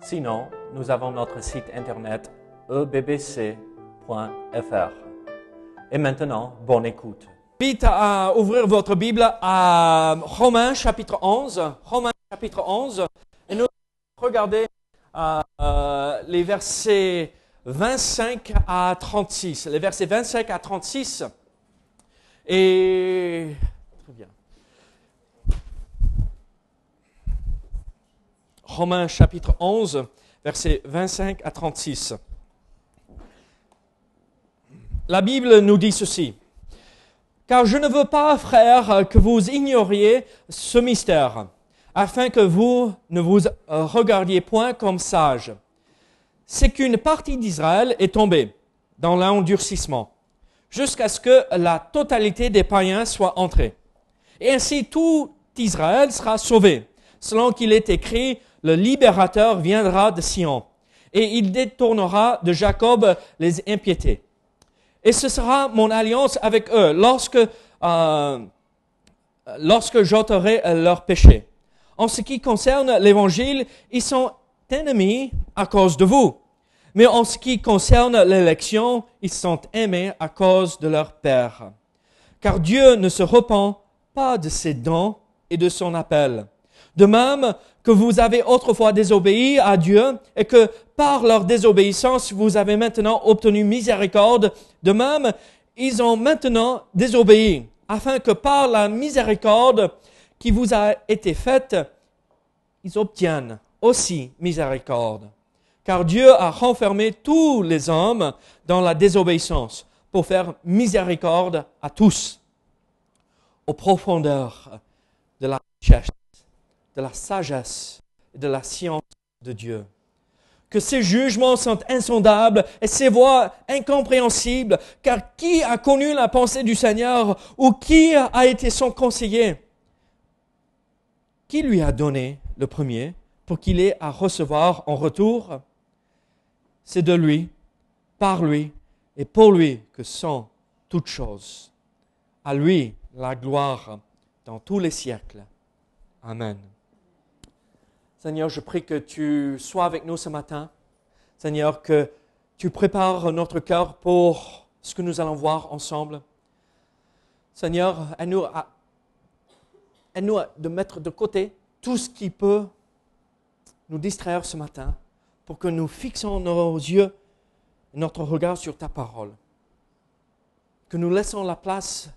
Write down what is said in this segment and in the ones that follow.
Sinon, nous avons notre site internet ebbc.fr. Et maintenant, bonne écoute. Vite à ouvrir votre Bible à Romains chapitre 11. Romains chapitre 11. Et nous regardez euh, euh, les versets 25 à 36. Les versets 25 à 36. Et. Très bien. Romains chapitre 11, versets 25 à 36. La Bible nous dit ceci. Car je ne veux pas, frères, que vous ignoriez ce mystère, afin que vous ne vous regardiez point comme sages. C'est qu'une partie d'Israël est tombée dans l'endurcissement, jusqu'à ce que la totalité des païens soit entrée. Et ainsi tout Israël sera sauvé, selon qu'il est écrit, le libérateur viendra de Sion, et il détournera de Jacob les impiétés. Et ce sera mon alliance avec eux lorsque, euh, lorsque j'ôterai leurs péchés. En ce qui concerne l'évangile, ils sont ennemis à cause de vous. Mais en ce qui concerne l'élection, ils sont aimés à cause de leur Père. Car Dieu ne se repent pas de ses dons et de son appel. De même que vous avez autrefois désobéi à Dieu et que par leur désobéissance vous avez maintenant obtenu miséricorde, de même ils ont maintenant désobéi, afin que par la miséricorde qui vous a été faite, ils obtiennent aussi miséricorde. Car Dieu a renfermé tous les hommes dans la désobéissance pour faire miséricorde à tous, aux profondeurs de la richesse de la sagesse et de la science de Dieu. Que ses jugements sont insondables et ses voies incompréhensibles, car qui a connu la pensée du Seigneur ou qui a été son conseiller? Qui lui a donné le premier pour qu'il ait à recevoir en retour? C'est de lui, par lui et pour lui que sont toutes choses. À lui la gloire dans tous les siècles. Amen. Seigneur, je prie que tu sois avec nous ce matin. Seigneur, que tu prépares notre cœur pour ce que nous allons voir ensemble. Seigneur, aide-nous de mettre de côté tout ce qui peut nous distraire ce matin pour que nous fixons nos yeux, notre regard sur ta parole. Que nous laissons la place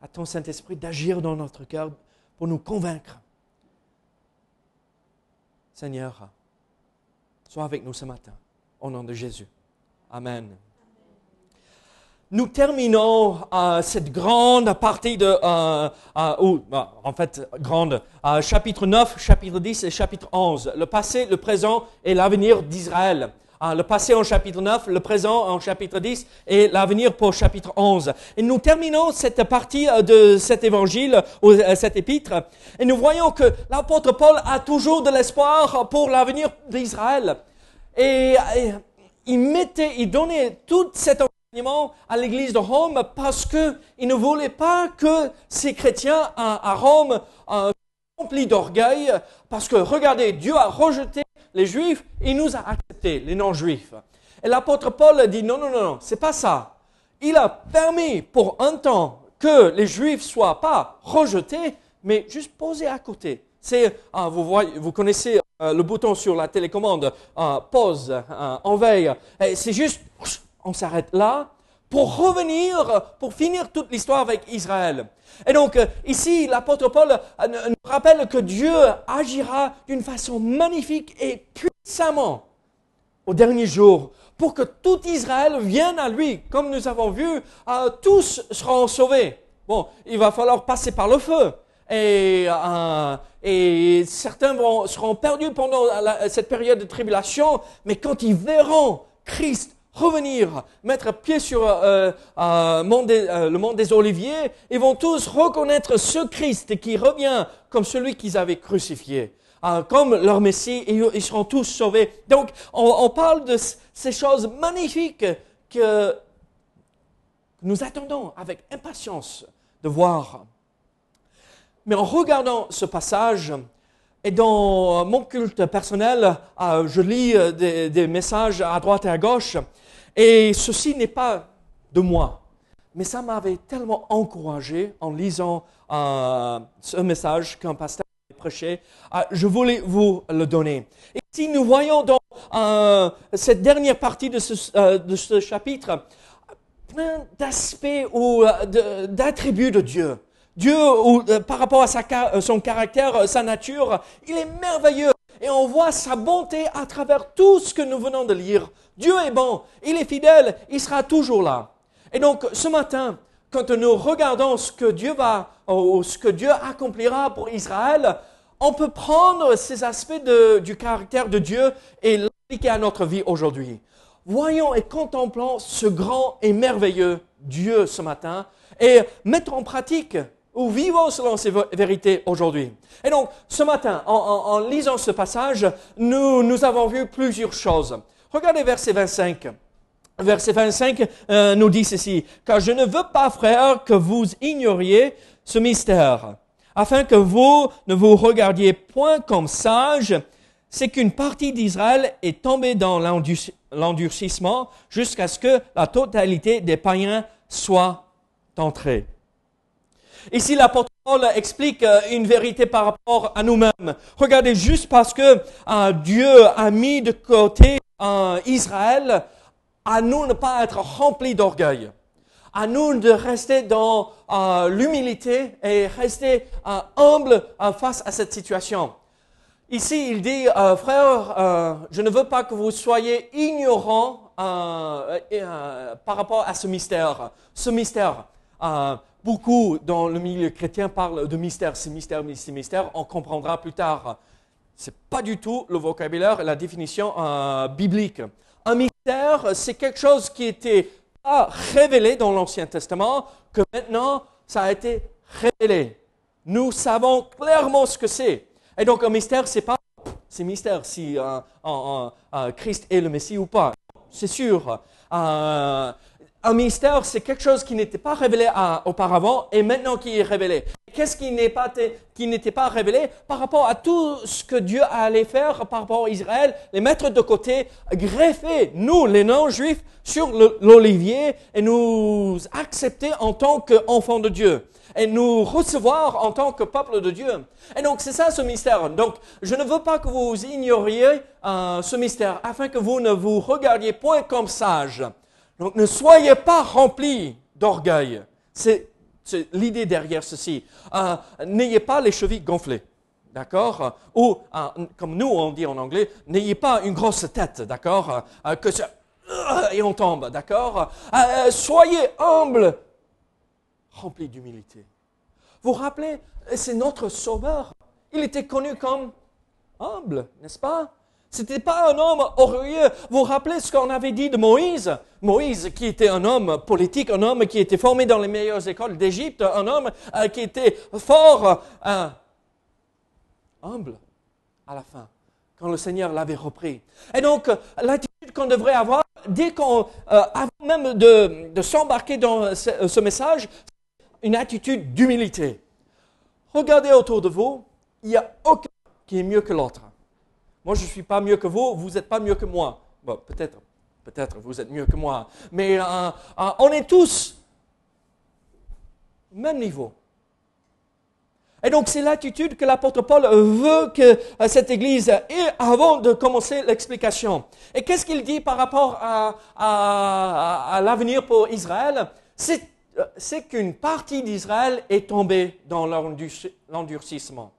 à ton Saint-Esprit d'agir dans notre cœur pour nous convaincre Seigneur, sois avec nous ce matin, au nom de Jésus. Amen. Nous terminons euh, cette grande partie de, euh, euh, en fait, grande, chapitre 9, chapitre 10 et chapitre 11, le passé, le présent et l'avenir d'Israël. Ah, le passé en chapitre 9, le présent en chapitre 10 et l'avenir pour chapitre 11. Et nous terminons cette partie euh, de cet évangile, ou euh, cet épître, et nous voyons que l'apôtre Paul a toujours de l'espoir pour l'avenir d'Israël. Et, il mettait, il donnait tout cet enseignement à l'église de Rome parce que il ne voulait pas que ces chrétiens à, Rome euh, remplis d'orgueil, parce que regardez, Dieu a rejeté les Juifs, il nous a les non-Juifs. Et l'apôtre Paul dit non, non, non, non, c'est pas ça. Il a permis pour un temps que les Juifs soient pas rejetés, mais juste posés à côté. C'est, ah, vous voyez, vous connaissez euh, le bouton sur la télécommande, euh, pause, euh, en veille. C'est juste, on s'arrête là pour revenir, pour finir toute l'histoire avec Israël. Et donc, ici, l'apôtre Paul nous rappelle que Dieu agira d'une façon magnifique et puissamment au dernier jour pour que tout Israël vienne à lui. Comme nous avons vu, euh, tous seront sauvés. Bon, il va falloir passer par le feu. et, euh, et certains seront perdus pendant cette période de tribulation, mais quand ils verront Christ revenir, mettre pied sur euh, euh, le monde des oliviers, ils vont tous reconnaître ce Christ qui revient comme celui qu'ils avaient crucifié. Comme leur Messie, ils seront tous sauvés. Donc, on parle de ces choses magnifiques que nous attendons avec impatience de voir. Mais en regardant ce passage, et dans mon culte personnel, euh, je lis des, messages à droite et à gauche, et ceci n'est pas de moi, mais ça m'avait tellement encouragé en lisant euh, ce message qu'un pasteur prêché, je voulais vous le donner. Et si nous voyons dans cette dernière partie de ce, de ce chapitre, plein d'aspects ou d'attributs de Dieu. Dieu, euh, par rapport à euh, son caractère, euh, sa nature, il est merveilleux. Et on voit sa bonté à travers tout ce que nous venons de lire. Dieu est bon, il est fidèle, il sera toujours là. Et donc, ce matin, quand nous regardons ce que Dieu va, ou ce que Dieu accomplira pour Israël, on peut prendre ces aspects du caractère de Dieu et l'appliquer à notre vie aujourd'hui. Voyons et contemplons ce grand et merveilleux Dieu ce matin et mettons en pratique ou vivons selon ces vérités aujourd'hui. Et donc, ce matin, en, lisant ce passage, nous, nous avons vu plusieurs choses. Regardez verset 25. Verset 25 euh, nous dit ceci, car je ne veux pas, frères, que vous ignoriez ce mystère, afin que vous ne vous regardiez point comme sages, c'est qu'une partie d'Israël est tombée dans l'endurcissement jusqu'à ce que la totalité des païens soit entrée. Ici, l'apôtre Paul explique euh, une vérité par rapport à nous-mêmes. Regardez, juste parce que euh, Dieu a mis de côté euh, Israël, à nous ne pas être remplis d'orgueil. À nous de rester dans l'humilité et rester humble face à cette situation. Ici, il dit, frère, je ne veux pas que vous soyez ignorants par rapport à ce mystère. Ce mystère beaucoup dans le milieu chrétien parlent de mystère, c'est mystère, c'est mystère, on comprendra plus tard. Ce n'est pas du tout le vocabulaire la définition euh, biblique. Un mystère, c'est quelque chose qui était pas révélé dans l'Ancien Testament, que maintenant ça a été révélé. Nous savons clairement ce que c'est. Et donc un mystère, c'est pas c'est mystère si euh, euh, Christ est le Messie ou pas. C'est sûr un mystère, c'est quelque chose qui n'était pas révélé auparavant et maintenant qui est révélé. Qu'est-ce qui n'était pas, révélé par rapport à tout ce que Dieu allait faire par rapport à Israël, les mettre de côté, greffer, nous, les non-juifs, sur l'olivier et nous accepter en tant qu'enfants de Dieu et nous recevoir en tant que peuple de Dieu. Et donc c'est ça ce mystère. Donc je ne veux pas que vous ignoriez euh, ce mystère afin que vous ne vous regardiez point comme sages donc ne soyez pas remplis d'orgueil. C'est l'idée derrière ceci. Euh, n'ayez pas les chevilles gonflées. D'accord? Ou, euh, comme nous on dit en anglais, n'ayez pas une grosse tête. D'accord? Euh, Que ça, et on tombe. D'accord? Soyez humble, remplis d'humilité. Vous vous rappelez, c'est notre sauveur. Il était connu comme humble, n'est-ce pas? C'était pas un homme orgueilleux. Vous vous rappelez ce qu'on avait dit de Moïse? Moïse, qui était un homme politique, un homme qui était formé dans les meilleures écoles d'Égypte, un homme euh, qui était fort, euh, humble à la fin, quand le Seigneur l'avait repris. Et donc, l'attitude qu'on devrait avoir, dès qu'on, euh, avant même de, de s'embarquer dans ce, ce message, une attitude d'humilité. Regardez autour de vous, il n'y a aucun qui est mieux que l'autre. Moi, je ne suis pas mieux que vous, vous n'êtes pas mieux que moi. Bon, peut-être, peut-être vous êtes mieux que moi. Mais euh, euh, on est tous au même niveau. Et donc, c'est l'attitude que l'apôtre Paul veut que euh, cette Église ait avant de commencer l'explication. Et qu'est-ce qu'il dit par rapport à, à l'avenir pour Israël? C'est qu'une partie d'Israël est tombée dans l'endurcissement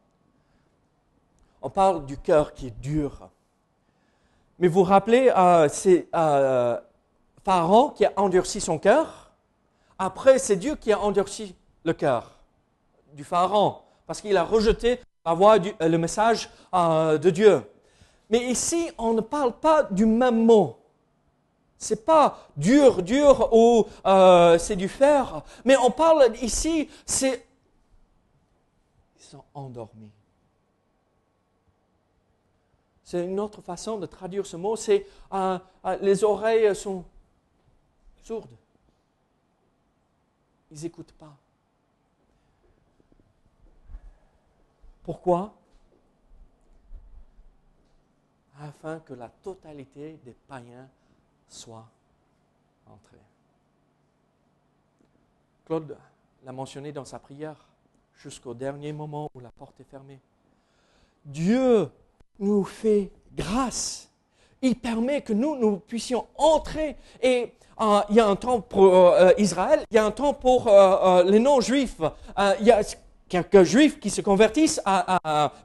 on parle du cœur qui est dur. Mais vous rappelez, euh, c'est euh, Pharaon qui a endurci son cœur. Après, c'est Dieu qui a endurci le cœur du Pharaon. parce qu'il a rejeté la voix euh, le message de Dieu. Mais ici, on ne parle pas du même mot. C'est pas dur, dur ou c'est du fer, mais on parle ici, c'est ils sont endormis. C'est une autre façon de traduire ce mot, c'est euh, euh, les oreilles sont sourdes. Ils n'écoutent pas. Pourquoi? Afin que la totalité des païens soit entrée. Claude l'a mentionné dans sa prière jusqu'au dernier moment où la porte est fermée. Dieu nous fait grâce. Il permet que nous, nous puissions entrer. Et euh, il y a un temps pour euh, Israël, il y a un temps pour euh, les non-juifs. il y a quelques juifs qui se convertissent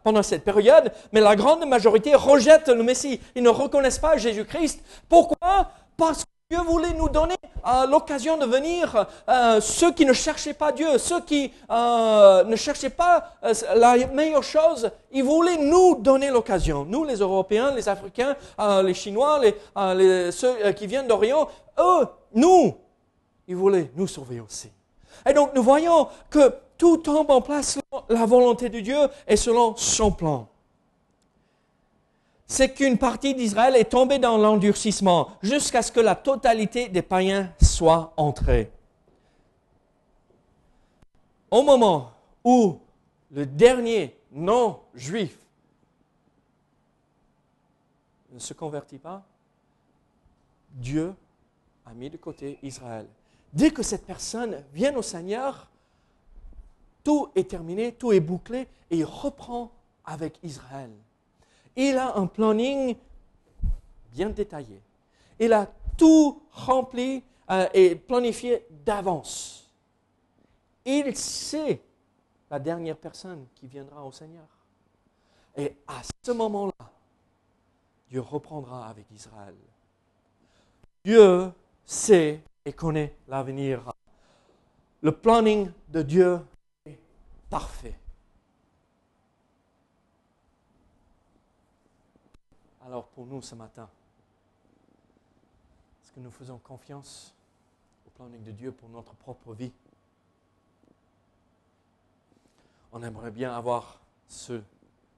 pendant cette période, mais la grande majorité rejette le Messie. Ils ne reconnaissent pas Jésus-Christ. Pourquoi? Parce que Dieu voulait nous donner euh, l'occasion de venir, euh, ceux qui ne cherchaient pas Dieu, ceux qui euh, ne cherchaient pas la meilleure chose, il voulait nous donner l'occasion. Nous, les Européens, les Africains, les Chinois, ceux qui viennent d'Orient, eux, nous, il voulait nous sauver aussi. Et donc nous voyons que tout tombe en place selon la volonté de Dieu et selon son plan c'est qu'une partie d'Israël est tombée dans l'endurcissement jusqu'à ce que la totalité des païens soit entrée. Au moment où le dernier non-juif ne se convertit pas, Dieu a mis de côté Israël. Dès que cette personne vient au Seigneur, tout est terminé, tout est bouclé et il reprend avec Israël il a un planning bien détaillé. Il a tout rempli euh, et planifié d'avance. Il sait la dernière personne qui viendra au Seigneur. Et à ce moment-là, Dieu reprendra avec Israël. Dieu sait et connaît l'avenir. Le planning de Dieu est parfait. Alors pour nous ce matin, est-ce que nous faisons confiance au planning de Dieu pour notre propre vie? On aimerait bien avoir ce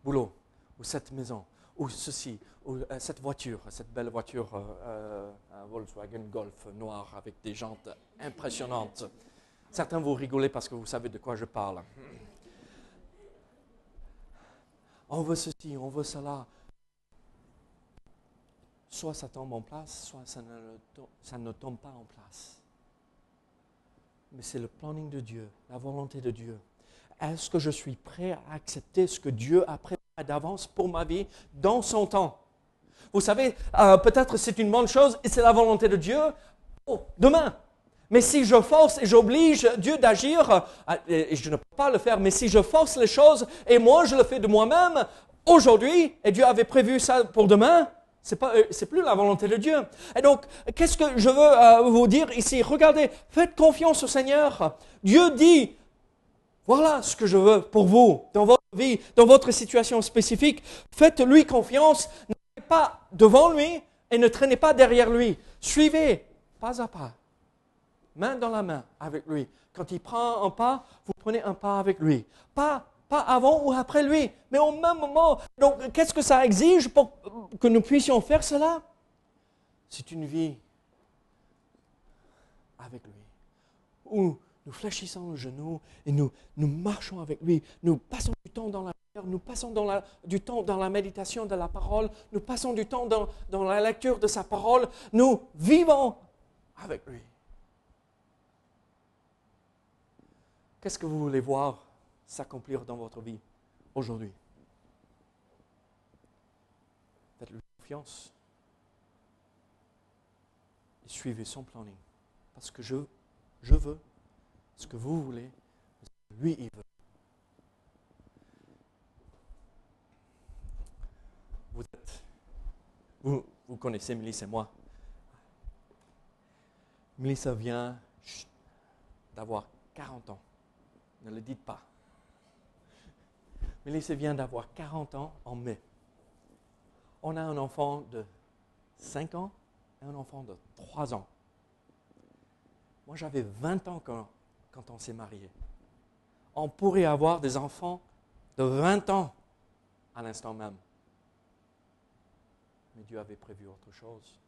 boulot, ou cette maison, ou ceci, ou euh, cette voiture, cette belle voiture, euh, euh, Volkswagen Golf noir avec des jantes impressionnantes. Certains vous rigolez parce que vous savez de quoi je parle. On veut ceci, on veut cela soit ça tombe en place, soit ça ne, tombe pas en place. Mais c'est le planning de Dieu, la volonté de Dieu. Est-ce que je suis prêt à accepter ce que Dieu a préparé d'avance pour ma vie dans son temps? Vous savez, euh, peut-être c'est une bonne chose et c'est la volonté de Dieu oh, demain. Mais si je force et j'oblige Dieu d'agir, euh, et je ne peux pas le faire, mais si je force les choses et moi je le fais de moi-même aujourd'hui, et Dieu avait prévu ça pour demain, euh, c'est plus la volonté de Dieu. Et donc, qu'est-ce que je veux euh, vous dire ici? Regardez, faites confiance au Seigneur. Dieu dit, voilà ce que je veux pour vous, dans votre vie, dans votre situation spécifique. Faites-lui confiance. N'allez pas devant lui et ne traînez pas derrière lui. Suivez pas à pas, main dans la main avec lui. Quand il prend un pas, vous prenez un pas avec lui. Pas pas avant ou après lui, mais au même moment. Donc, qu'est-ce que ça exige pour que nous puissions faire cela? C'est une vie avec lui, où nous fléchissons le genou et nous, marchons avec lui. Nous passons du temps dans la nous passons du temps dans la méditation de la parole, nous passons du temps dans la lecture de sa parole, nous vivons avec lui. Qu'est-ce que vous voulez voir? S'accomplir dans votre vie aujourd'hui. Faites-lui confiance et suivez son planning. Parce que je, veux ce que vous voulez, lui, il veut. Vous êtes, vous, vous connaissez Mélissa et moi. Mélissa vient d'avoir 40 ans. Ne le dites pas. Mélissa vient d'avoir 40 ans en mai. On a un enfant de 5 ans et un enfant de 3 ans. Moi, j'avais 20 ans quand, quand on s'est marié. On pourrait avoir des enfants de 20 ans à l'instant même. Mais Dieu avait prévu autre chose.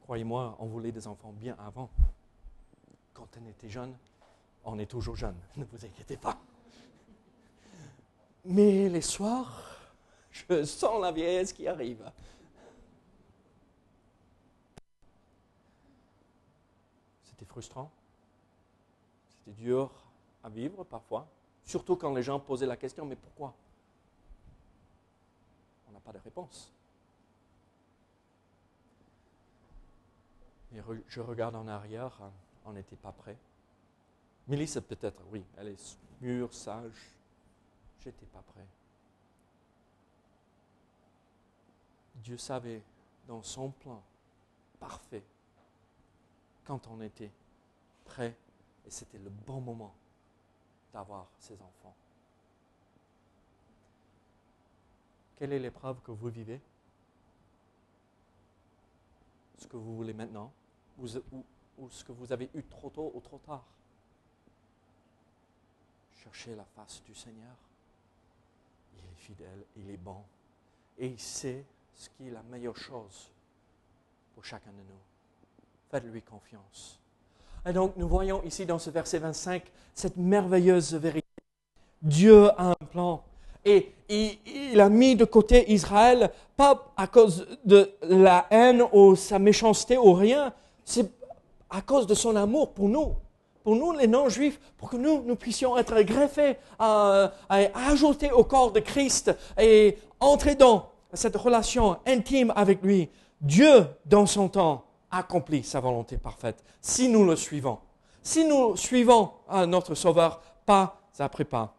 Croyez-moi, on voulait des enfants bien avant. Quand on était jeune, on est toujours jeune, ne vous inquiétez pas. Mais les soirs, je sens la vieillesse qui arrive. C'était frustrant. C'était dur à vivre parfois. Surtout quand les gens posaient la question, mais pourquoi? On n'a pas de réponse. Je regarde en arrière, on n'était pas prêt. Mélissa peut-être, oui, elle est mûre, sage. J'étais pas prêt. Dieu savait dans son plan parfait quand on était prêt et c'était le bon moment d'avoir ses enfants. Quelle est l'épreuve que vous vivez? Ce que vous voulez maintenant? Ou, ou ce que vous avez eu trop tôt ou trop tard? Cherchez la face du Seigneur. Il est fidèle, il est bon et il sait ce qui est la meilleure chose pour chacun de nous. Faites-lui confiance. Et donc, nous voyons ici dans ce verset 25 cette merveilleuse vérité. Dieu a un plan. Et il, a mis de côté Israël, pas à cause de la haine ou sa méchanceté ou rien, c'est à cause de son amour pour nous, pour nous les non-juifs, pour que nous, nous puissions être greffés, à, au corps de Christ et entrer dans cette relation intime avec lui. Dieu, dans son temps, accomplit sa volonté parfaite si nous le suivons. Si nous suivons notre Sauveur pas après pas.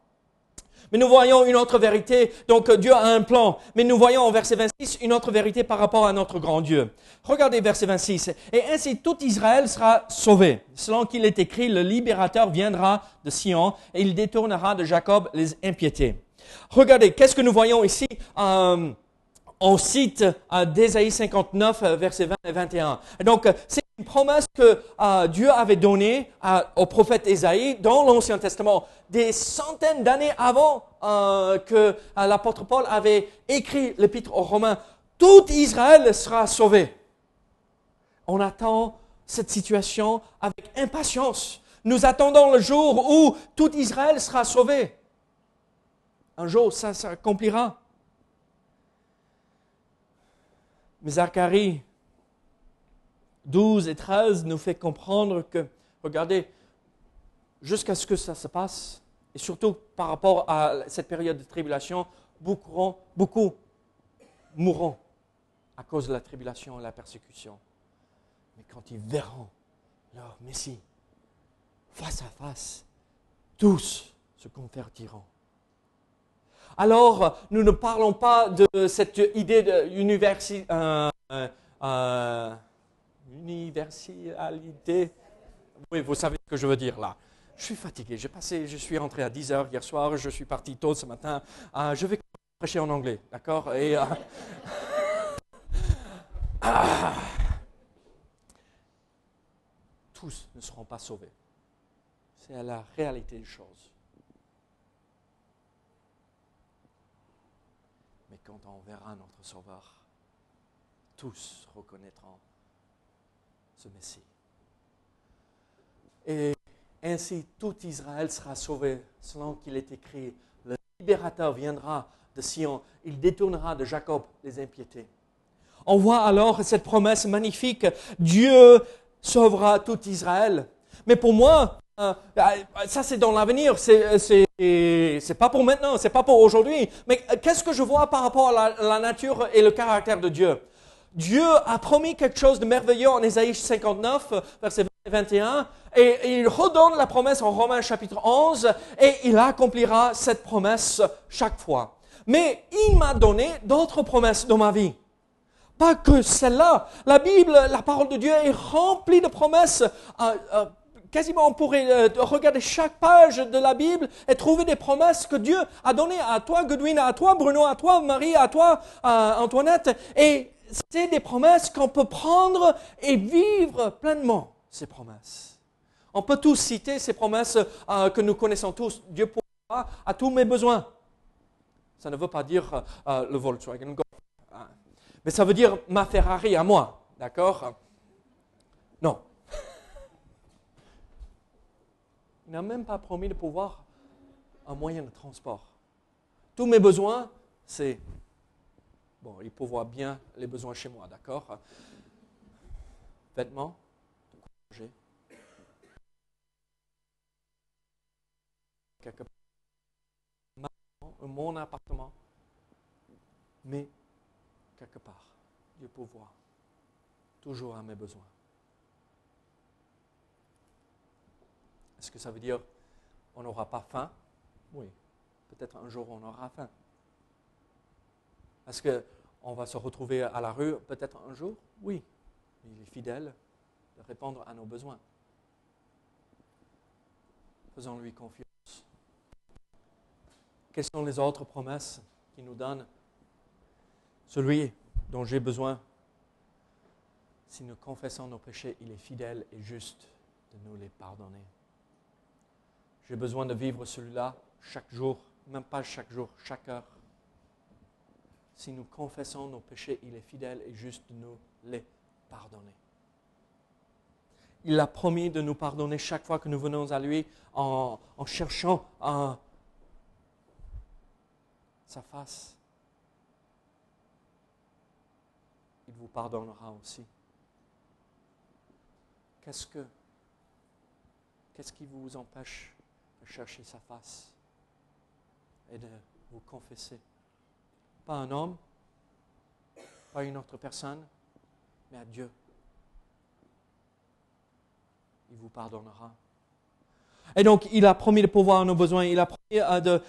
Mais nous voyons une autre vérité. Donc Dieu a un plan. Mais nous voyons en verset 26 une autre vérité par rapport à notre grand Dieu. Regardez verset 26. Et ainsi tout Israël sera sauvé. Selon qu'il est écrit, le libérateur viendra de Sion et il détournera de Jacob les impiétés. Regardez, qu'est-ce que nous voyons ici? Euh, on cite euh, d'Ésaïe 59, euh, versets 20 et 21. donc, euh, c'est une promesse que Dieu avait donnée au prophète Ésaïe dans l'Ancien Testament, des centaines d'années avant que l'apôtre Paul avait écrit l'épître aux Romains. Tout Israël sera sauvé. On attend cette situation avec impatience. Nous attendons le jour où tout Israël sera sauvé. Un jour, ça s'accomplira. Mais Zacharie 12 et 13 nous fait comprendre que, regardez, jusqu'à ce que ça se passe, et surtout par rapport à cette période de tribulation, beaucoup, beaucoup mourront à cause de la tribulation et la persécution. Mais quand ils verront leur Messie face à face, tous se convertiront alors nous ne parlons pas de cette idée d'universalité. Euh, euh, euh, universalité. Oui, vous savez ce que je veux dire là. Je suis fatigué. J'ai passé, je suis rentré à 10 heures hier soir. Je suis parti tôt ce matin. je vais prêcher en anglais, d'accord? Et ah. tous ne seront pas sauvés. C'est la réalité des choses. Quand on verra notre Sauveur, tous reconnaîtront ce Messie. Et ainsi tout Israël sera sauvé, selon qu'il est écrit, le libérateur viendra de Sion, il détournera de Jacob les impiétés. On voit alors cette promesse magnifique, Dieu sauvera tout Israël. Mais pour moi, ça c'est dans l'avenir, c'est c'est pas pour maintenant, c'est pas pour aujourd'hui. Mais euh, qu'est-ce que je vois par rapport à la, nature et le caractère de Dieu? Dieu a promis quelque chose de merveilleux en Ésaïe 59, verset 21, et il redonne la promesse en Romains chapitre 11, et il accomplira cette promesse chaque fois. Mais il m'a donné d'autres promesses dans ma vie. Pas que celle-là. La Bible, la parole de Dieu est remplie de promesses quasiment on pourrait euh, regarder chaque page de la Bible et trouver des promesses que Dieu a données à toi, Godwin, à toi, Bruno, à toi, Marie, à toi, Antoinette. Et c'est des promesses qu'on peut prendre et vivre pleinement ces promesses. On peut tous citer ces promesses euh, que nous connaissons tous. Dieu pourra à tous mes besoins. Ça ne veut pas dire euh, le Volkswagen Golf. Hein. Mais ça veut dire ma Ferrari à moi. D'accord? Non. Il n'a même pas promis de pouvoir un moyen de transport. Tous mes besoins, c'est Bon, il pourvoit bien les besoins chez moi, d'accord? Vêtements, manger. Quelque part. Mon appartement. Mais, quelque part, Dieu pourvoit toujours à mes besoins. Est-ce que ça veut dire on n'aura pas faim Oui. Peut-être un jour on aura faim. Est-ce qu'on va se retrouver à la rue peut-être un jour Oui. Il est fidèle de répondre à nos besoins. Faisons-lui confiance. Quelles sont les autres promesses qu'il nous donne? Celui dont j'ai besoin, si nous confessons nos péchés, il est fidèle et juste de nous les pardonner. J'ai besoin de vivre celui-là chaque jour, même pas chaque jour, chaque heure si nous confessons nos péchés, il est fidèle et juste de nous les pardonner. Il a promis de nous pardonner chaque fois que nous venons à lui en, cherchant sa face. Il vous pardonnera aussi. Qu'est-ce que qu'est-ce qui vous empêche de chercher sa face et de vous confesser pas un homme, pas une autre personne, mais à Dieu. Il vous pardonnera. Et donc, il a promis de pouvoir nos besoins. Il a promis de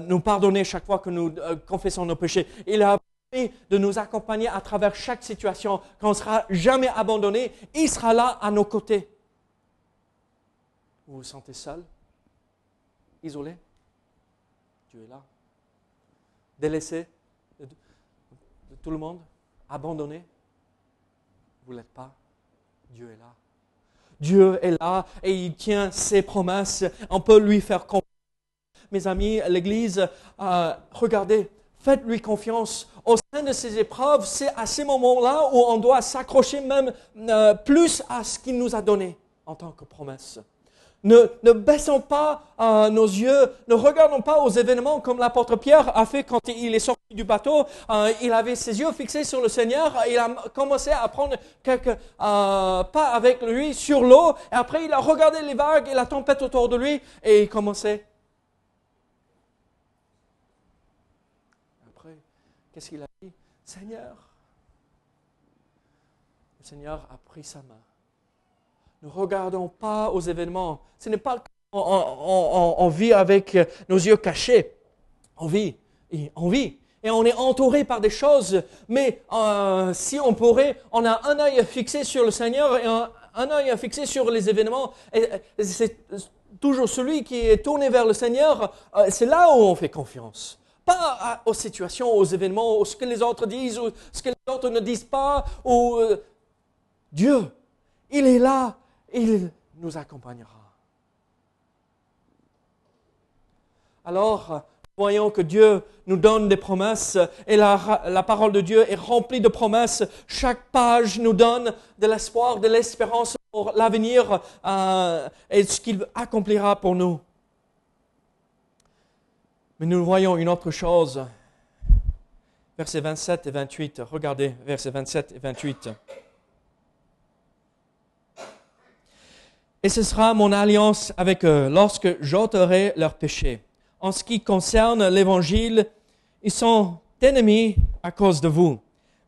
nous pardonner chaque fois que nous euh, confessons nos péchés. Il a promis de nous accompagner à travers chaque situation, qu'on ne sera jamais abandonné. Il sera là à nos côtés. Vous vous sentez seul, isolé? Dieu est là délaissé de, tout le monde, abandonné? Vous l'êtes pas. Dieu est là. Dieu est là et il tient ses promesses. On peut lui faire confiance. Mes amis, l'Église, euh, regardez, faites-lui confiance. Au sein de ces épreuves, c'est à ces moments-là où on doit s'accrocher même euh, plus à ce qu'il nous a donné en tant que promesse. Ne, baissons pas euh, nos yeux, ne regardons pas aux événements comme l'apôtre Pierre a fait quand il est sorti du bateau. Euh, il avait ses yeux fixés sur le Seigneur, il a commencé à prendre quelques euh, pas avec lui sur l'eau, et après il a regardé les vagues et la tempête autour de lui, et il commençait. Après, qu'est-ce qu'il a dit? Seigneur, le Seigneur a pris sa main ne regardons pas aux événements. Ce n'est pas qu'on vit avec nos yeux cachés. On vit, et on vit. Et on est entouré par des choses. Mais euh, si on pourrait, on a un œil fixé sur le Seigneur et un, œil fixé sur les événements. Et c'est toujours celui qui est tourné vers le Seigneur. Euh, c'est là où on fait confiance pas aux situations, aux événements, ce que les autres disent, ou ce que les autres ne disent pas, ou euh, Dieu, il est là il nous accompagnera. Alors, voyons que Dieu nous donne des promesses et la, parole de Dieu est remplie de promesses. Chaque page nous donne de l'espoir, de l'espérance pour l'avenir euh, et ce qu'il accomplira pour nous. Mais nous voyons une autre chose. Versets 27 et 28. Regardez, versets 27 et 28. Et ce sera mon alliance avec eux lorsque j'ôterai leurs péchés. En ce qui concerne l'évangile, ils sont ennemis à cause de vous.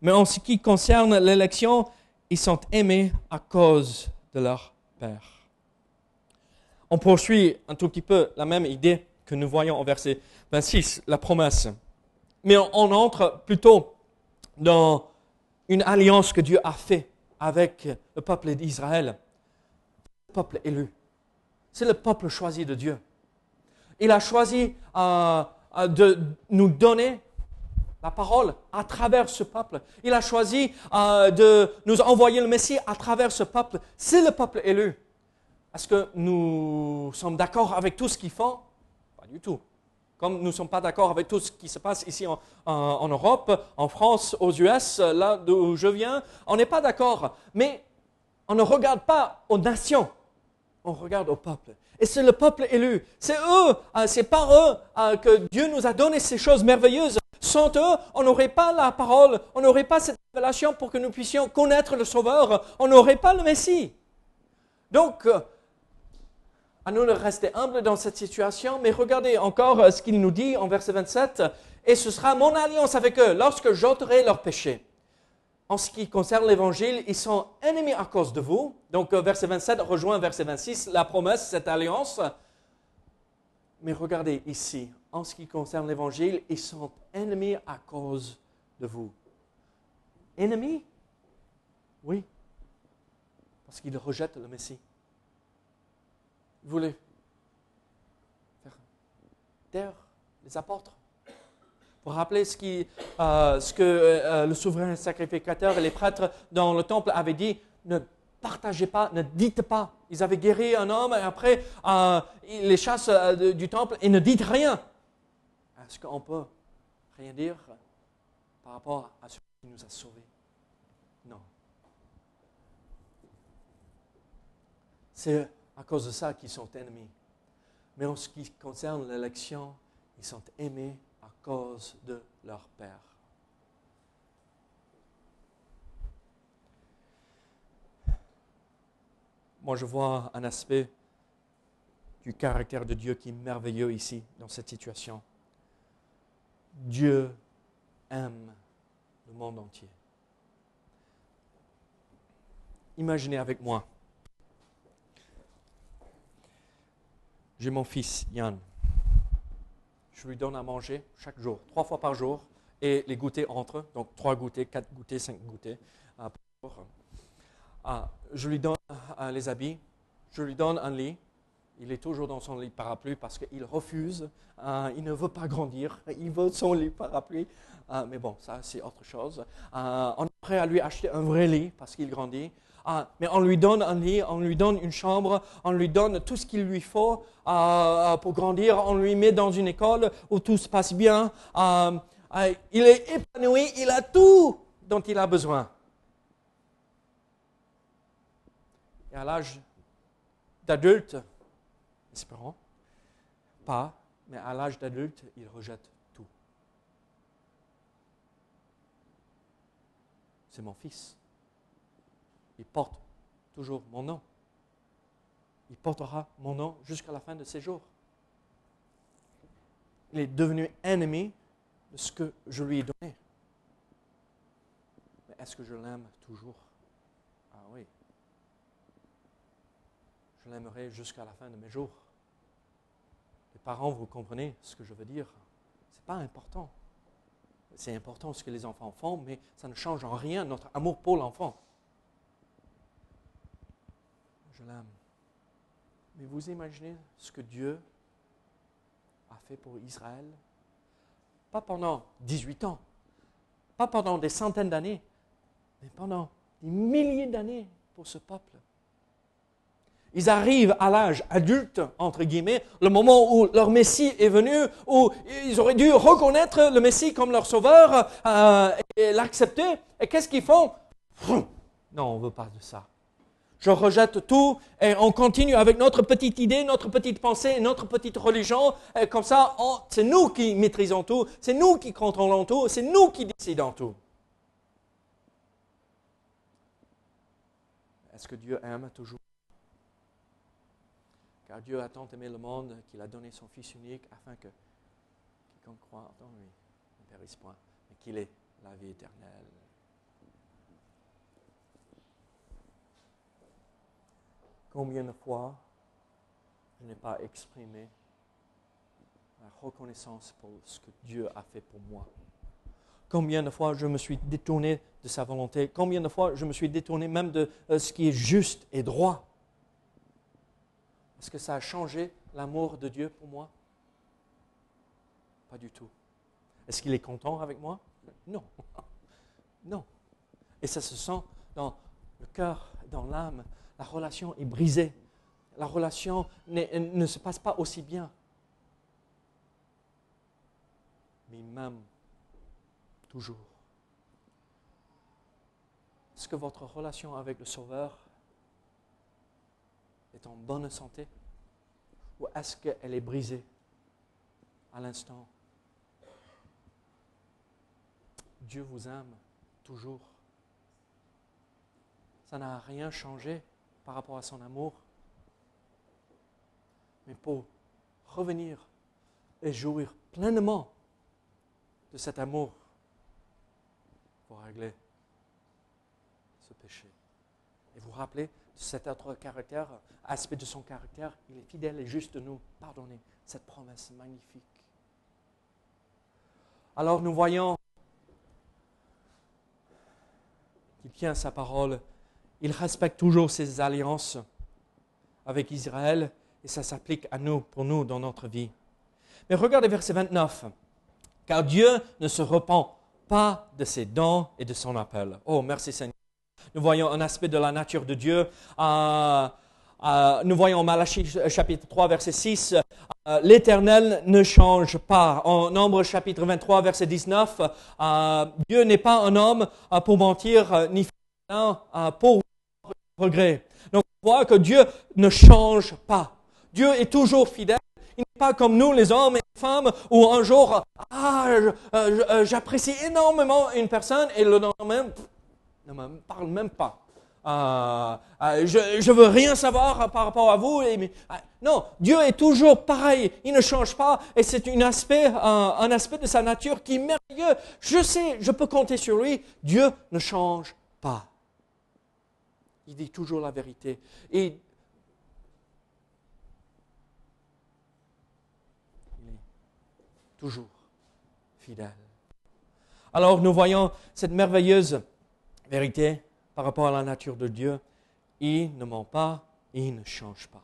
Mais en ce qui concerne l'élection, ils sont aimés à cause de leur Père. On poursuit un tout petit peu la même idée que nous voyons au verset 26, la promesse. Mais on entre plutôt dans une alliance que Dieu a faite avec le peuple d'Israël peuple élu. C'est le peuple choisi de Dieu. Il a choisi euh, euh, de nous donner la parole à travers ce peuple. Il a choisi euh, de nous envoyer le Messie à travers ce peuple. C'est le peuple élu. Est-ce que nous sommes d'accord avec tout ce qu'ils font? Pas du tout. Comme nous ne sommes pas d'accord avec tout ce qui se passe ici en, en Europe, en France, aux US, là d'où je viens, on n'est pas d'accord. Mais on ne regarde pas aux nations, on regarde au peuple. Et c'est le peuple élu. C'est eux, euh, c'est par eux euh, que Dieu nous a donné ces choses merveilleuses. Sans eux, on n'aurait pas la parole, on n'aurait pas cette révélation pour que nous puissions connaître le Sauveur, on n'aurait pas le Messie. Donc, euh, à nous de rester humbles dans cette situation, mais regardez encore ce qu'il nous dit en verset 27, et ce sera mon alliance avec eux lorsque j'ôterai leurs péchés en ce qui concerne l'évangile, ils sont ennemis à cause de vous. Donc, euh, verset 27 rejoint verset 26, la promesse, cette alliance. Mais regardez ici, en ce qui concerne l'évangile, ils sont ennemis à cause de vous. Ennemis? Oui. Parce qu'ils rejettent le Messie. Vous voulez faire taire les apôtres? Pour rappeler ce, euh, que euh, le souverain sacrificateur et les prêtres dans le temple avaient dit, ne partagez pas, ne dites pas. Ils avaient guéri un homme et après, euh, ils les chassent du temple et ne dites rien. Est-ce qu'on peut rien dire par rapport à ce qui nous a sauvés? Non. C'est à cause de ça qu'ils sont ennemis. Mais en ce qui concerne l'élection, ils sont aimés cause de leur Père. Moi, je vois un aspect du caractère de Dieu qui est merveilleux ici, dans cette situation. Dieu aime le monde entier. Imaginez avec moi. J'ai mon fils, Yann je lui donne à manger chaque jour, trois fois par jour, et les goûters entre, donc trois goûters, quatre goûters, cinq goûters euh, par jour. Ah, je lui donne les habits, je lui donne un lit. Il est toujours dans son lit parapluie parce qu'il refuse, euh, il ne veut pas grandir, il veut son lit parapluie. mais bon, ça c'est autre chose. on est prêt à lui acheter un vrai lit parce qu'il grandit. Ah, mais on lui donne un lit, on lui donne une chambre, on lui donne tout ce qu'il lui faut euh, pour grandir, on lui met dans une école où tout se passe bien. Il est épanoui, il a tout dont il a besoin. Et à l'âge d'adulte, espérons, pas, mais à l'âge d'adulte, il rejette tout. C'est mon fils il porte toujours mon nom. Il portera mon nom jusqu'à la fin de ses jours. Il est devenu ennemi de ce que je lui ai donné. Mais est-ce que je l'aime toujours? Ah oui. Je l'aimerai jusqu'à la fin de mes jours. Les parents, vous comprenez ce que je veux dire. Ce n'est pas important. C'est important ce que les enfants font, mais ça ne change en rien notre amour pour l'enfant. Mais vous imaginez ce que Dieu a fait pour Israël? Pas pendant 18 ans, pas pendant des centaines d'années, mais pendant des milliers d'années pour ce peuple. Ils arrivent à l'âge adulte, entre guillemets, le moment où leur Messie est venu, où ils auraient dû reconnaître le Messie comme leur sauveur euh, et l'accepter. Et qu'est-ce qu'ils font? Non, on ne veut pas de ça je rejette tout et on continue avec notre petite idée, notre petite pensée, notre petite religion. Et comme ça, c'est nous qui maîtrisons tout, c'est nous qui contrôlons tout, c'est nous qui décidons tout. Est-ce que Dieu aime toujours? Car Dieu a tant aimé le monde qu'il a donné son Fils unique afin que quiconque croit en lui ne périsse point, mais qu'il ait la vie éternelle. Combien de fois je n'ai pas exprimé la reconnaissance pour ce que Dieu a fait pour moi Combien de fois je me suis détourné de sa volonté Combien de fois je me suis détourné même de euh, ce qui est juste et droit Est-ce que ça a changé l'amour de Dieu pour moi? Pas du tout. Est-ce qu'il est content avec moi? Non. Non. Et ça se sent dans le cœur, dans l'âme. La relation est brisée. La relation ne se passe pas aussi bien. Mais il m'aime toujours. Est-ce que votre relation avec le Sauveur est en bonne santé? Ou est-ce qu'elle est brisée à l'instant? Dieu vous aime toujours. Ça n'a rien changé par rapport à son amour. Mais pour revenir et jouir pleinement de cet amour, pour régler ce péché. Et vous rappelez cet autre caractère, aspect de son caractère, il est fidèle et juste de nous pardonner. Cette promesse magnifique. Alors nous voyons qu'il tient sa parole. Il respecte toujours ses alliances avec Israël et ça s'applique à nous, pour nous, dans notre vie. Mais regardez verset 29. Car Dieu ne se repent pas de ses dons et de son appel. Oh, merci Seigneur. Nous voyons un aspect de la nature de Dieu. Euh, euh, nous voyons Malachie chapitre 3, verset 6. Euh, L'Éternel ne change pas. En Nombre chapitre 23, verset 19, Dieu n'est pas un homme pour mentir, ni pour Donc on voit que Dieu ne change pas. Dieu est toujours fidèle. Il n'est pas comme nous, les hommes et les femmes, où un jour, ah, j'apprécie énormément une personne et le lendemain, ne me parle même pas. Euh, euh, je veux rien savoir par rapport à vous. Euh, non, Dieu est toujours pareil. Il ne change pas. Et c'est un aspect, un aspect de sa nature qui est merveilleux. Je sais, je peux compter sur lui. Dieu ne change pas. Il dit toujours la vérité. Il est toujours fidèle. Alors nous voyons cette merveilleuse vérité par rapport à la nature de Dieu, il ne ment pas, il ne change pas.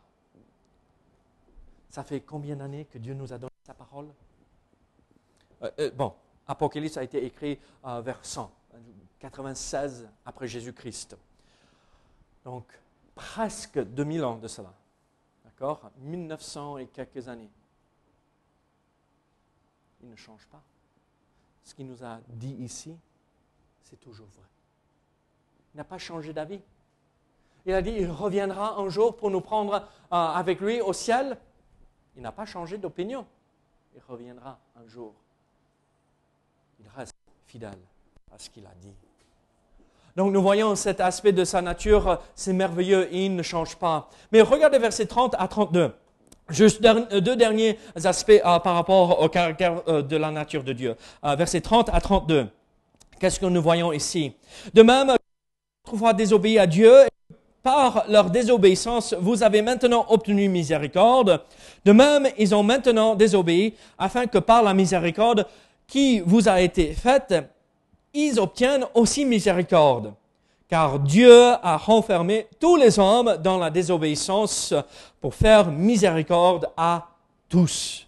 Ça fait combien d'années que Dieu nous a donné sa parole? Euh, euh, Bon, Apocalypse a été écrit euh, vers 100, 96 après Jésus-Christ. Donc, presque 2000 ans de cela. D'accord? 1900 et quelques années. Il ne change pas. Ce qu'il nous a dit ici, c'est toujours vrai n'a pas changé d'avis. Il a dit, il reviendra un jour pour nous prendre euh, avec lui au ciel. Il n'a pas changé d'opinion. Il reviendra un jour. Il reste fidèle à ce qu'il a dit. Donc nous voyons cet aspect de sa nature, c'est merveilleux, il ne change pas. Mais regardez versets 30 à 32. Juste deux derniers aspects euh, par rapport au caractère euh, de la nature de Dieu. versets 30 à 32. Qu'est-ce que nous voyons ici? De même, autrefois désobéi à Dieu, par leur désobéissance, vous avez maintenant obtenu miséricorde. De même, ils ont maintenant désobéi, afin que par la miséricorde qui vous a été faite, ils obtiennent aussi miséricorde. Car Dieu a renfermé tous les hommes dans la désobéissance pour faire miséricorde à tous.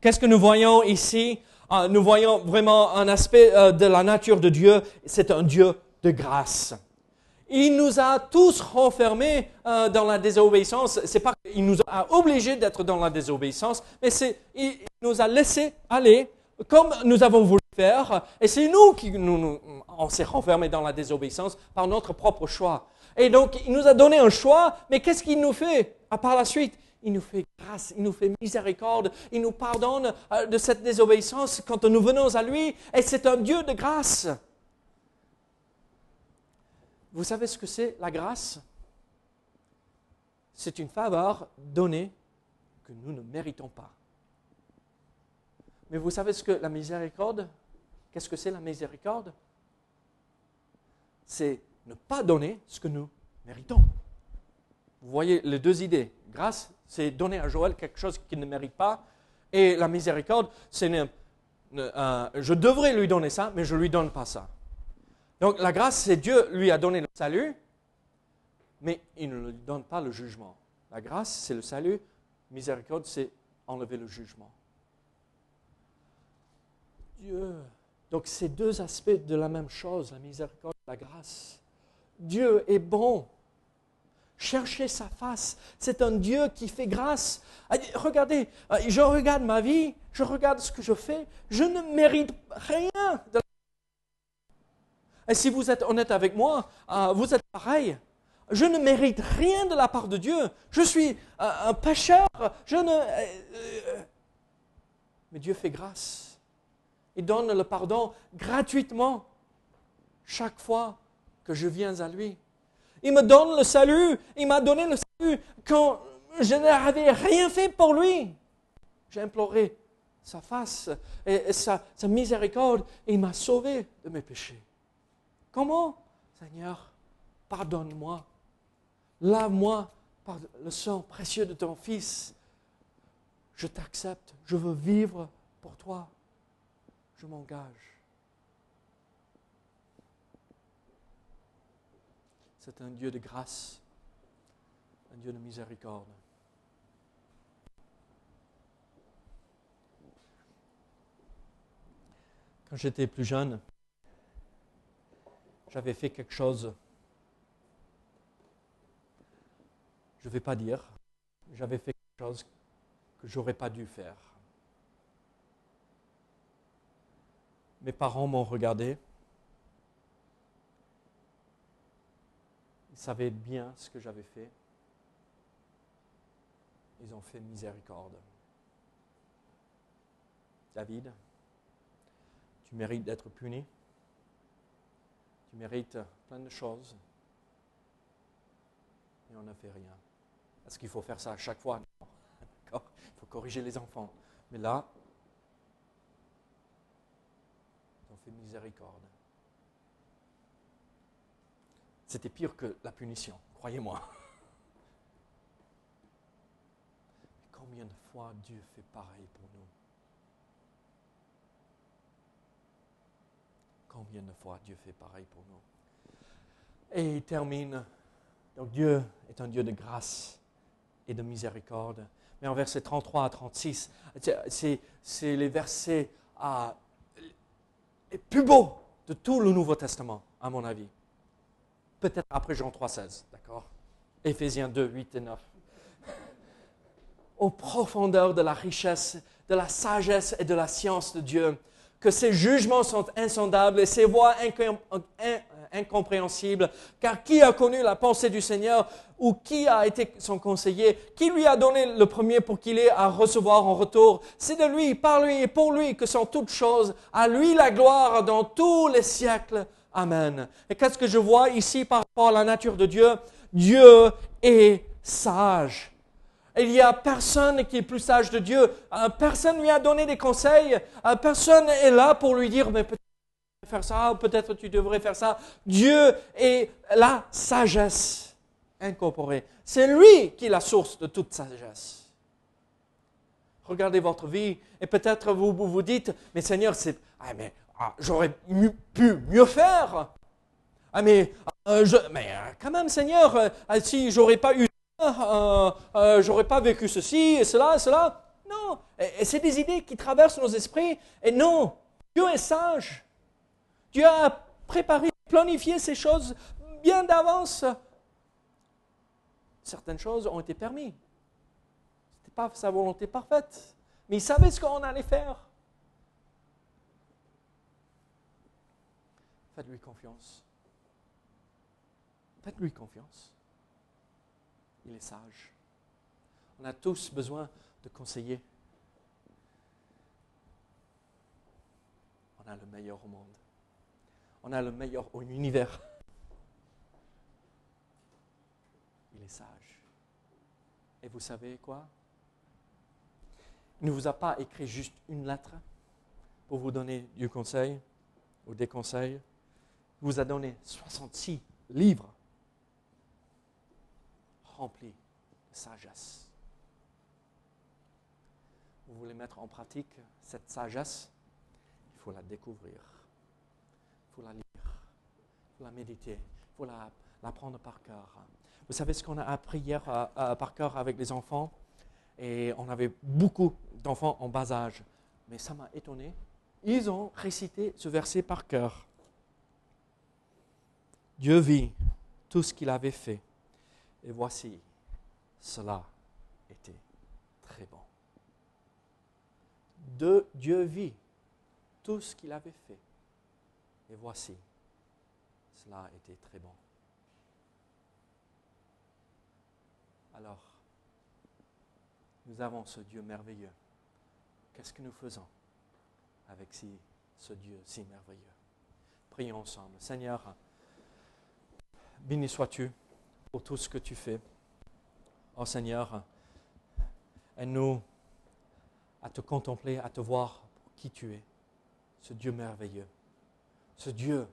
Qu'est-ce que nous voyons ici? Ah, Nous voyons vraiment un aspect euh, de la nature de Dieu. C'est un Dieu de grâce. Il nous a tous renfermés euh, dans la désobéissance. C'est pas qu'il nous a obligés d'être dans la désobéissance, mais c'est il nous a laissé aller comme nous avons voulu faire. Et c'est nous qui nous, on s'est renfermés dans la désobéissance par notre propre choix. Et donc il nous a donné un choix, mais qu'est-ce qu'il nous fait? À par la suite il nous fait grâce, il nous fait miséricorde, il nous pardonne euh, de cette désobéissance quand nous venons à lui, et c'est un Dieu de grâce. Vous savez ce que c'est la grâce? C'est une faveur donnée que nous ne méritons pas. Mais vous savez ce que la miséricorde Qu'est-ce que c'est la miséricorde? C'est ne pas donner ce que nous méritons. Vous voyez les deux idées. Grâce, c'est donner à Joël quelque chose qu'il ne mérite pas. Et la miséricorde, c'est euh, je devrais lui donner ça, mais je ne lui donne pas ça. Donc la grâce, c'est Dieu lui a donné le salut, mais il ne lui donne pas le jugement. La grâce, c'est le salut. Miséricorde, c'est enlever le jugement. Dieu. Donc, c'est deux aspects de la même chose, la miséricorde et la grâce. Dieu est bon. Cherchez sa face. C'est un Dieu qui fait grâce. Ah, regardez, ah, je regarde ma vie, je regarde ce que je fais, je ne mérite rien. Et si vous êtes honnête avec moi, ah, vous êtes pareil. Je ne mérite rien de la part de Dieu. Je suis un pécheur. Je ne. Euh, euh, mais Dieu fait grâce. Il donne le pardon gratuitement chaque fois que je viens à lui. Il me donne le salut. Il m'a donné le salut quand je n'avais rien fait pour lui. J'ai imploré sa face et sa, miséricorde il m'a sauvé de mes péchés. Comment? Seigneur, pardonne-moi. Lave-moi par le sang précieux de ton Fils. Je t'accepte. Je veux vivre pour toi. Je m'engage. C'est un Dieu de grâce, un Dieu de miséricorde. Quand j'étais plus jeune, j'avais fait quelque chose, je ne vais pas dire, j'avais fait quelque chose que j'aurais pas dû faire. Mes parents m'ont regardé Ils savaient bien ce que j'avais fait. Ils ont fait miséricorde. David, tu mérites d'être puni. Tu mérites plein de choses. Et on n'a fait rien. Est-ce qu'il faut faire ça à chaque fois Il faut corriger les enfants. Mais là, ils ont miséricorde. C'était pire que la punition, croyez-moi. Combien de fois Dieu fait pareil pour nous? Combien de fois Dieu fait pareil pour nous? Et il termine. Donc Dieu est un Dieu de grâce et de miséricorde. Mais en versets 33 à 36, c'est les versets ah, les plus beaux de tout le Nouveau Testament, à mon avis peut-être après Jean 3,16, d'accord? Éphésiens 2, 8 et 9. Aux profondeurs de la richesse, de la sagesse et de la science de Dieu, que ses jugements sont insondables et ses voies incompréhensibles, car qui a connu la pensée du Seigneur ou qui a été son conseiller, qui lui a donné le premier pour qu'il ait à recevoir en retour? C'est de lui, par lui et pour lui que sont toutes choses, à lui la gloire dans tous les siècles. Amen. Et qu'est-ce que je vois ici par rapport à la nature de Dieu? Dieu est sage. Il n'y a personne qui est plus sage de Dieu. Euh, personne lui a donné des conseils. Euh, personne est là pour lui dire, mais peut-être faire ça, ou peut-être tu devrais faire ça. Dieu est la sagesse incorporée. C'est lui qui est la source de toute sagesse. Regardez votre vie et peut-être vous vous, dites, mais Seigneur, ah, ah, j'aurais pu mieux faire. Ah, mais, quand même, Seigneur, si j'aurais pas eu ça, j'aurais pas vécu ceci et cela et cela. Non, et, c'est des idées qui traversent nos esprits. Et non, Dieu est sage. Dieu a préparé, planifié ces choses bien d'avance. Certaines choses ont été permises. Ce n'était pas sa volonté parfaite. Mais il savait ce qu'on allait faire. Faites-lui confiance. Faites-lui confiance. Il est sage. On a tous besoin de conseillers. On a le meilleur au monde. On a le meilleur au univers. Il est sage. Et vous savez quoi? Il ne vous a pas écrit juste une lettre pour vous donner du conseil ou des conseils vous a donné 66 livres remplis de sagesse. Vous voulez mettre en pratique cette sagesse? Il faut la découvrir. Faut la lire. Il faut la méditer, il faut la, la prendre par cœur. Vous savez ce qu'on a appris hier euh, euh, par cœur avec les enfants? Et on avait beaucoup d'enfants en bas âge. Mais ça m'a étonné. Ils ont récité ce verset par cœur. Dieu vit tout ce qu'il avait fait. Et voici, cela était très bon. De Dieu vit tout ce qu'il avait fait. Et voici, cela était très bon. Alors, nous avons ce Dieu merveilleux. Qu'est-ce que nous faisons avec ce Dieu si merveilleux? Prions ensemble. Seigneur, béni sois-tu pour tout ce que tu fais. Oh Seigneur, aide-nous à te contempler, à te voir pour qui tu es, ce Dieu merveilleux, ce Dieu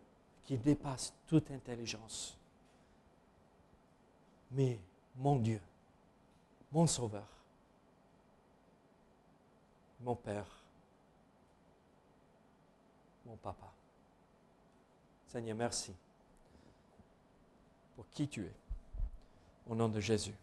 qui dépasse toute intelligence. Mais mon Dieu, mon Sauveur, mon Père, mon Papa. Seigneur, merci pour qui tu es. Au nom de Jésus.